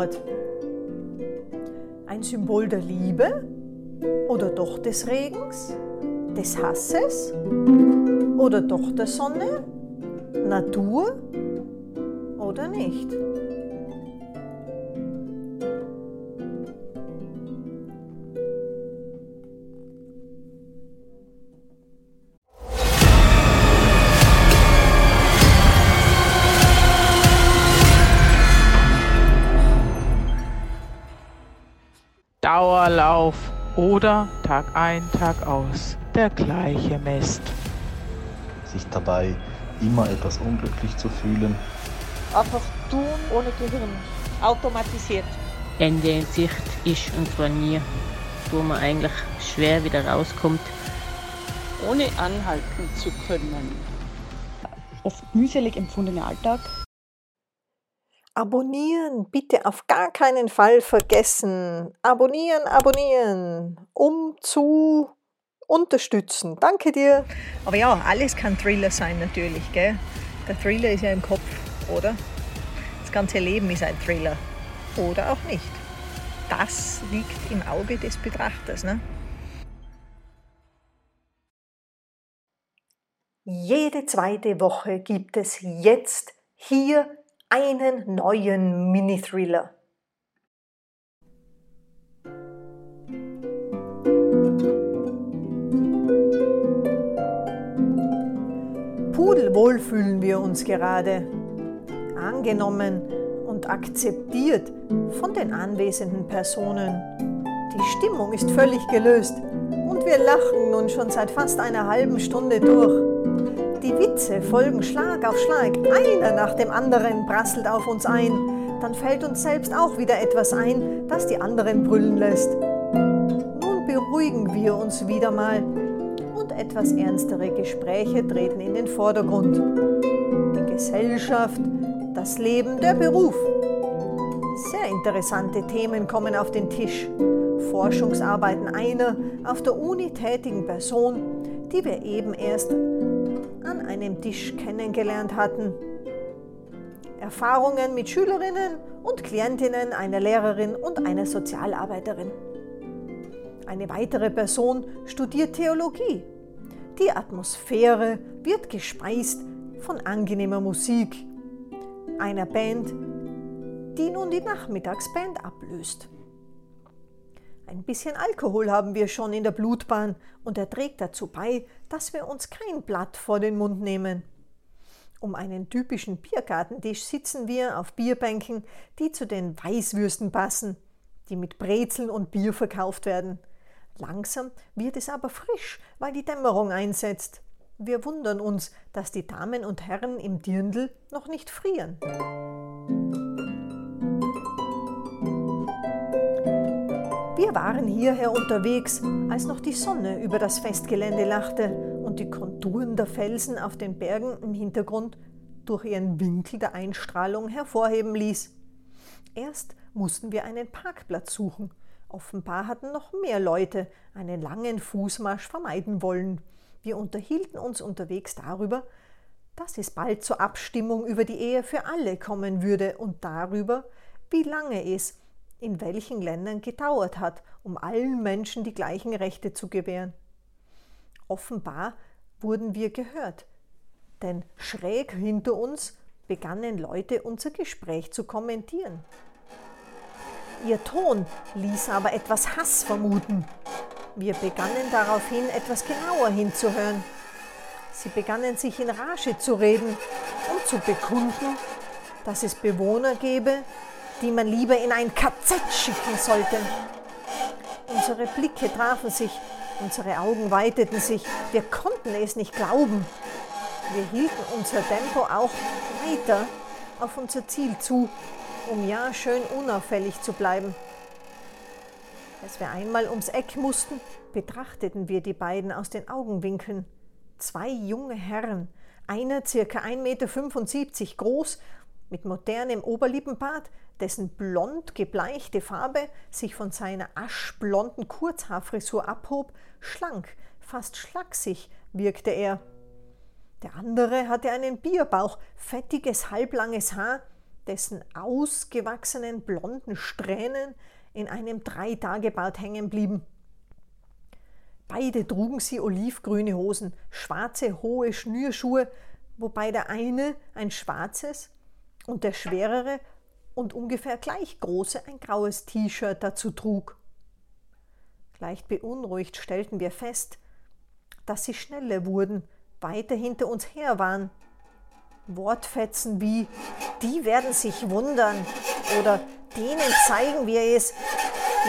Regenbogenmord. Ein Symbol der Liebe oder doch des Regens, des Hasses oder doch der Sonne, Natur oder nicht? Dauerlauf oder Tag ein, Tag aus der gleiche Mist. Sich dabei immer etwas unglücklich zu fühlen. Einfach tun ohne Gehirn, automatisiert. Ende in Sicht ist und zwar nie, wo man eigentlich schwer wieder rauskommt. Ohne anhalten zu können. Oft mühselig empfundener Alltag Abonnieren, bitte auf gar keinen Fall vergessen. Abonnieren, abonnieren, um zu unterstützen. Danke dir. Aber ja, alles kann Thriller sein natürlich, gell? Der Thriller ist ja im Kopf, oder? Das ganze Leben ist ein Thriller. Oder auch nicht. Das liegt im Auge des Betrachters, ne? Jede zweite Woche gibt es jetzt hier einen neuen Mini-Thriller. Pudelwohl fühlen wir uns gerade, angenommen und akzeptiert von den anwesenden Personen. Die Stimmung ist völlig gelöst und wir lachen nun schon seit fast einer halben Stunde durch. Die Witze folgen Schlag auf Schlag, einer nach dem anderen prasselt auf uns ein. Dann fällt uns selbst auch wieder etwas ein, das die anderen brüllen lässt. Nun beruhigen wir uns wieder mal und etwas ernstere Gespräche treten in den Vordergrund. Die Gesellschaft, das Leben, der Beruf. Sehr interessante Themen kommen auf den Tisch. Forschungsarbeiten einer auf der Uni tätigen Person, die wir eben erst an einem Tisch kennengelernt hatten. Erfahrungen mit Schülerinnen und Klientinnen einer Lehrerin und einer Sozialarbeiterin. Eine weitere Person studiert Theologie. Die Atmosphäre wird gespeist von angenehmer Musik, einer Band, die nun die Nachmittagsband ablöst. Ein bisschen Alkohol haben wir schon in der Blutbahn und er trägt dazu bei, dass wir uns kein Blatt vor den Mund nehmen. Um einen typischen Biergartentisch sitzen wir auf Bierbänken, die zu den Weißwürsten passen, die mit Brezeln und Bier verkauft werden. Langsam wird es aber frisch, weil die Dämmerung einsetzt. Wir wundern uns, dass die Damen und Herren im Dirndl noch nicht frieren. Waren hierher unterwegs, als noch die Sonne über das Festgelände lachte und die Konturen der Felsen auf den Bergen im Hintergrund durch ihren Winkel der Einstrahlung hervorheben ließ. Erst mussten wir einen Parkplatz suchen. Offenbar hatten noch mehr Leute einen langen Fußmarsch vermeiden wollen. Wir unterhielten uns unterwegs darüber, dass es bald zur Abstimmung über die Ehe für alle kommen würde und darüber, wie lange es in welchen Ländern gedauert hat, um allen Menschen die gleichen Rechte zu gewähren. Offenbar wurden wir gehört, denn schräg hinter uns begannen Leute unser Gespräch zu kommentieren. Ihr Ton ließ aber etwas Hass vermuten. Wir begannen daraufhin etwas genauer hinzuhören. Sie begannen sich in Rage zu reden und zu bekunden, dass es Bewohner gäbe, die man lieber in ein KZ schicken sollte. Unsere Blicke trafen sich, unsere Augen weiteten sich, wir konnten es nicht glauben. Wir hielten unser Tempo auch weiter auf unser Ziel zu, um ja schön unauffällig zu bleiben. Als wir einmal ums Eck mussten, betrachteten wir die beiden aus den Augenwinkeln. Zwei junge Herren, einer circa 1,75 Meter groß mit modernem Oberlippenbart, dessen blond gebleichte Farbe sich von seiner aschblonden Kurzhaarfrisur abhob, schlank, fast schlaksig wirkte er. Der andere hatte einen Bierbauch, fettiges, halblanges Haar, dessen ausgewachsenen blonden Strähnen in einem Dreitagebart hängen blieben. Beide trugen sie olivgrüne Hosen, schwarze hohe Schnürschuhe, wobei der eine ein schwarzes und der schwerere und ungefähr gleich große ein graues T-Shirt dazu trug. Leicht beunruhigt stellten wir fest, dass sie schneller wurden, weiter hinter uns her waren. Wortfetzen wie die werden sich wundern oder denen zeigen wir es,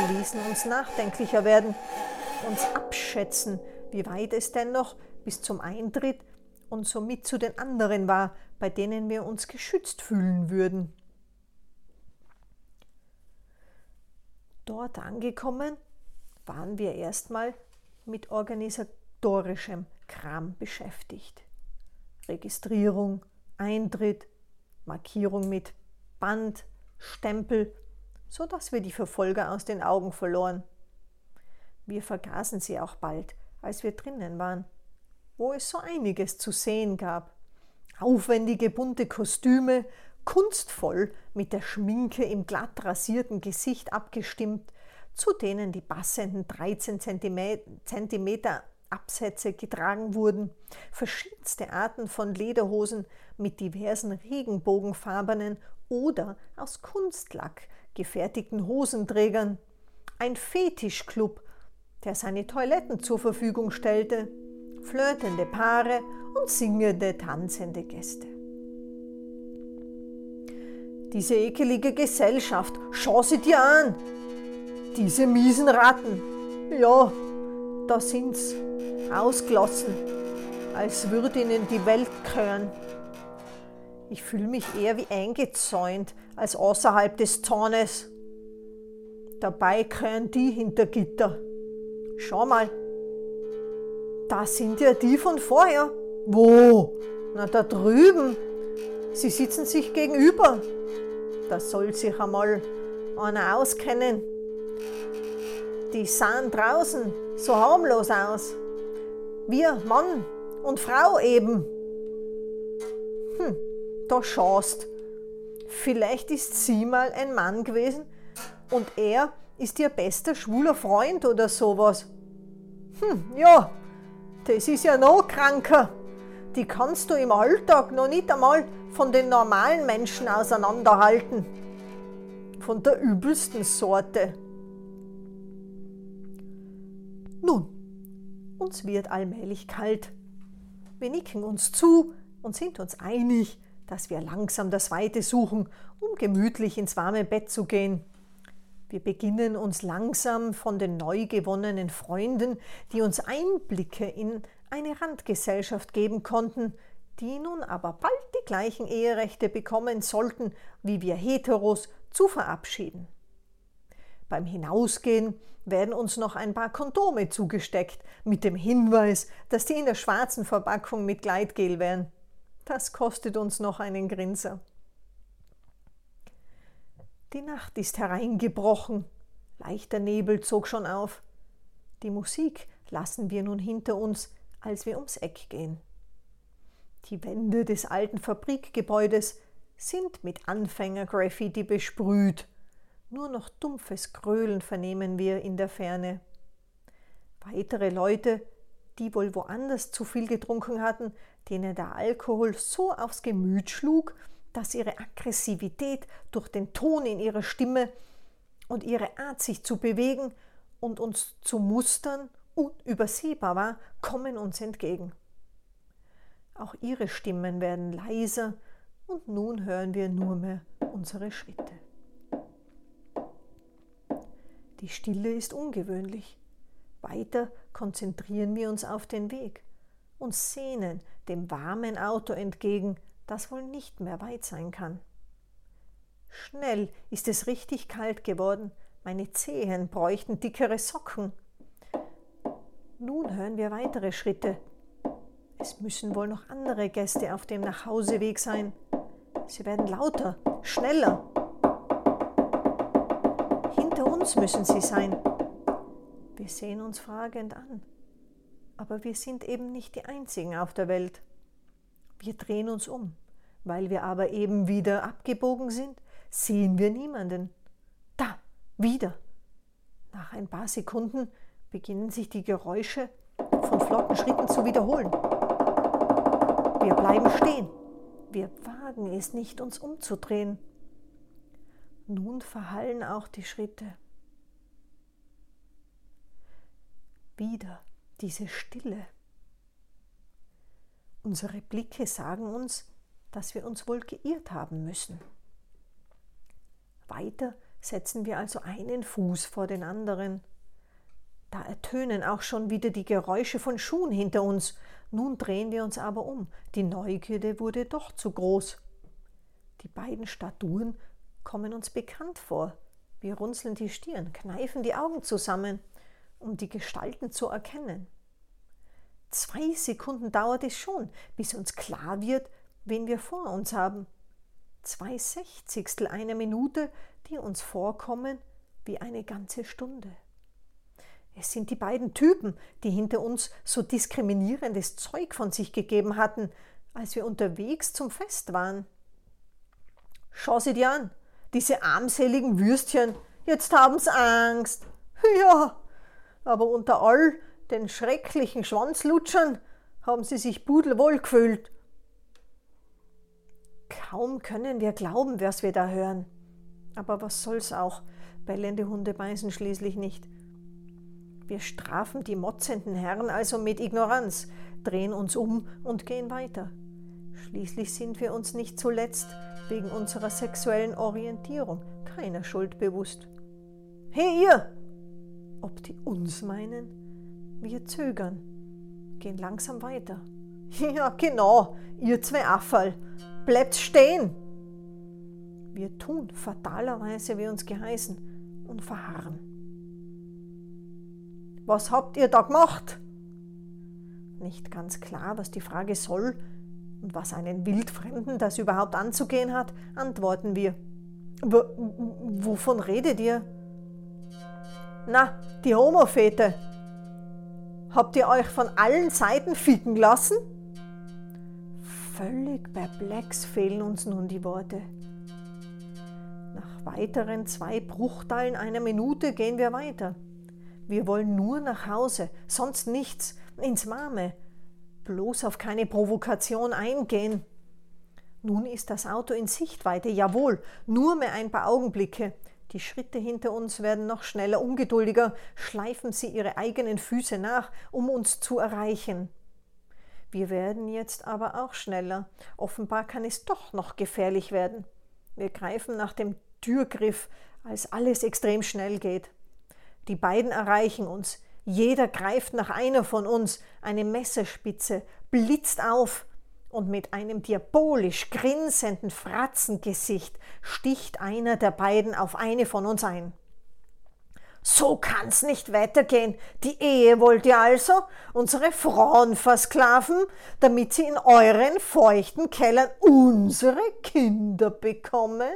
ließen uns nachdenklicher werden, uns abschätzen, wie weit es denn noch bis zum Eintritt und somit zu den anderen war, bei denen wir uns geschützt fühlen würden. Dort angekommen, waren wir erstmal mit organisatorischem Kram beschäftigt. Registrierung, Eintritt, Markierung mit Band, Stempel, so dass wir die Verfolger aus den Augen verloren. Wir vergaßen sie auch bald, als wir drinnen waren, wo es so einiges zu sehen gab. Aufwendige bunte Kostüme, kunstvoll mit der Schminke im glatt rasierten Gesicht abgestimmt, zu denen die passenden 13 Zentimeter Absätze getragen wurden, verschiedenste Arten von Lederhosen mit diversen regenbogenfarbenen oder aus Kunstlack gefertigten Hosenträgern, ein Fetischclub, der seine Toiletten zur Verfügung stellte, flirtende Paare und singende, tanzende Gäste. Diese ekelige Gesellschaft, schau sie dir an! Diese miesen Ratten, ja, da sind's, ausgelassen, als würde ihnen die Welt gehören. Ich fühle mich eher wie eingezäunt als außerhalb des Zornes. Dabei gehören die hinter Gitter. Schau mal, da sind ja die von vorher. Wo? Na, da drüben. Sie sitzen sich gegenüber. Da soll sich einmal einer auskennen. Die sahen draußen so harmlos aus. Wir, Mann und Frau eben. Hm, da schaust. Vielleicht ist sie mal ein Mann gewesen und er ist ihr bester schwuler Freund oder sowas. Hm, ja, das ist ja noch kranker. Die kannst du im Alltag noch nicht einmal von den normalen Menschen auseinanderhalten. Von der übelsten Sorte. Nun, uns wird allmählich kalt. Wir nicken uns zu und sind uns einig, dass wir langsam das Weite suchen, um gemütlich ins warme Bett zu gehen. Wir beginnen uns langsam von den neu gewonnenen Freunden, die uns Einblicke in eine Randgesellschaft geben konnten, die nun aber bald die gleichen Eherechte bekommen sollten wie wir Heteros, zu verabschieden. Beim Hinausgehen werden uns noch ein paar Kondome zugesteckt, mit dem Hinweis, dass die in der schwarzen Verpackung mit Gleitgel wären. Das kostet uns noch einen Grinser. Die Nacht ist hereingebrochen, leichter Nebel zog schon auf. Die Musik lassen wir nun hinter uns, als wir ums Eck gehen. Die Wände des alten Fabrikgebäudes sind mit Anfänger-Graffiti besprüht nur noch dumpfes Gröhlen vernehmen wir in der Ferne. Weitere Leute, die wohl woanders zu viel getrunken hatten, denen der Alkohol so aufs Gemüt schlug, dass ihre Aggressivität durch den Ton in ihrer Stimme und ihre Art, sich zu bewegen und uns zu mustern, unübersehbar war, kommen uns entgegen. Auch ihre Stimmen werden leiser und nun hören wir nur mehr unsere Schritte. Die Stille ist ungewöhnlich. Weiter konzentrieren wir uns auf den Weg und sehnen dem warmen Auto entgegen, das wohl nicht mehr weit sein kann. Schnell ist es richtig kalt geworden, meine Zehen bräuchten dickere Socken. Nun hören wir weitere Schritte. Es müssen wohl noch andere Gäste auf dem Nachhauseweg sein. Sie werden lauter, schneller uns müssen sie sein. Wir sehen uns fragend an. Aber wir sind eben nicht die Einzigen auf der Welt. Wir drehen uns um. Weil wir aber eben wieder abgebogen sind, sehen wir niemanden. Da, wieder. Nach ein paar Sekunden beginnen sich die Geräusche von flotten Schritten zu wiederholen. Wir bleiben stehen. Wir wagen es nicht, uns umzudrehen. Nun verhallen auch die Schritte. Wieder diese Stille. Unsere Blicke sagen uns, dass wir uns wohl geirrt haben müssen. Weiter setzen wir also einen Fuß vor den anderen. Da ertönen auch schon wieder die Geräusche von Schuhen hinter uns. Nun drehen wir uns aber um. Die Neugierde wurde doch zu groß. Die beiden Statuen kommen uns bekannt vor. Wir runzeln die Stirn, kneifen die Augen zusammen, um die Gestalten zu erkennen. Zwei Sekunden dauert es schon, bis uns klar wird, wen wir vor uns haben. Zwei Sechzigstel einer Minute, die uns vorkommen wie eine ganze Stunde. Es sind die beiden Typen, die hinter uns so diskriminierendes Zeug von sich gegeben hatten, als wir unterwegs zum Fest waren. Schau sie dir an, diese armseligen Würstchen, jetzt haben's Angst. Ja, aber unter all den schrecklichen Schwanzlutschern haben sie sich pudelwohl gefühlt. Kaum können wir glauben, was wir da hören. Aber was soll's auch, bellende Hunde beißen schließlich nicht. Wir strafen die motzenden Herren also mit Ignoranz, drehen uns um und gehen weiter. Schließlich sind wir uns nicht zuletzt wegen unserer sexuellen Orientierung keiner Schuld bewusst. Hey ihr! Ob die uns meinen? Wir zögern, gehen langsam weiter. Ja, genau, ihr zwei Affall. Bleibt stehen! Wir tun fatalerweise wie uns geheißen und verharren. Was habt ihr da gemacht? Nicht ganz klar, was die Frage soll und was einen Wildfremden das überhaupt anzugehen hat, antworten wir. W wovon redet ihr? Na, die Homofete. Habt ihr euch von allen Seiten ficken lassen? Völlig perplex fehlen uns nun die Worte. Nach weiteren zwei Bruchteilen einer Minute gehen wir weiter. Wir wollen nur nach Hause, sonst nichts, ins Warme. Bloß auf keine Provokation eingehen. Nun ist das Auto in Sichtweite, jawohl, nur mehr ein paar Augenblicke. Die Schritte hinter uns werden noch schneller, ungeduldiger, schleifen sie ihre eigenen Füße nach, um uns zu erreichen. Wir werden jetzt aber auch schneller. Offenbar kann es doch noch gefährlich werden. Wir greifen nach dem Türgriff, als alles extrem schnell geht. Die beiden erreichen uns. Jeder greift nach einer von uns. Eine Messerspitze blitzt auf und mit einem diabolisch grinsenden Fratzengesicht sticht einer der beiden auf eine von uns ein. So kann's nicht weitergehen. Die Ehe wollt ihr also unsere Frauen versklaven, damit sie in euren feuchten Kellern unsere Kinder bekommen?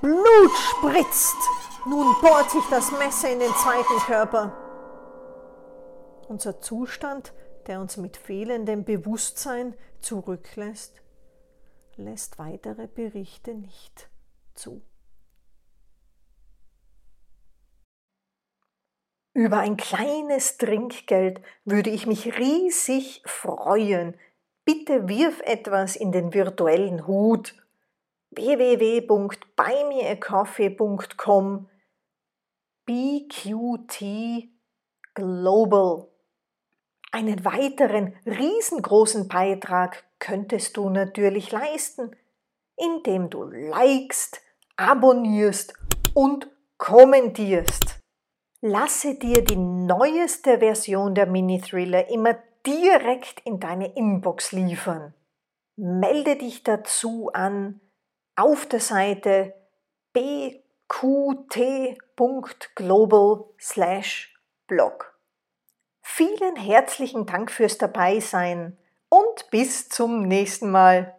Blut spritzt. Nun bohrt sich das Messer in den zweiten Körper. Unser Zustand, der uns mit fehlendem Bewusstsein zurücklässt, lässt weitere Berichte nicht zu. Über ein kleines Trinkgeld würde ich mich riesig freuen. Bitte wirf etwas in den virtuellen Hut. www.buymeacoffee.com BQT Global. Einen weiteren riesengroßen Beitrag könntest du natürlich leisten, indem du likest, abonnierst und kommentierst. Lasse dir die neueste Version der Mini-Thriller immer direkt in deine Inbox liefern. Melde dich dazu an auf der Seite bqt.global/blog. Vielen herzlichen Dank fürs Dabeisein und bis zum nächsten Mal.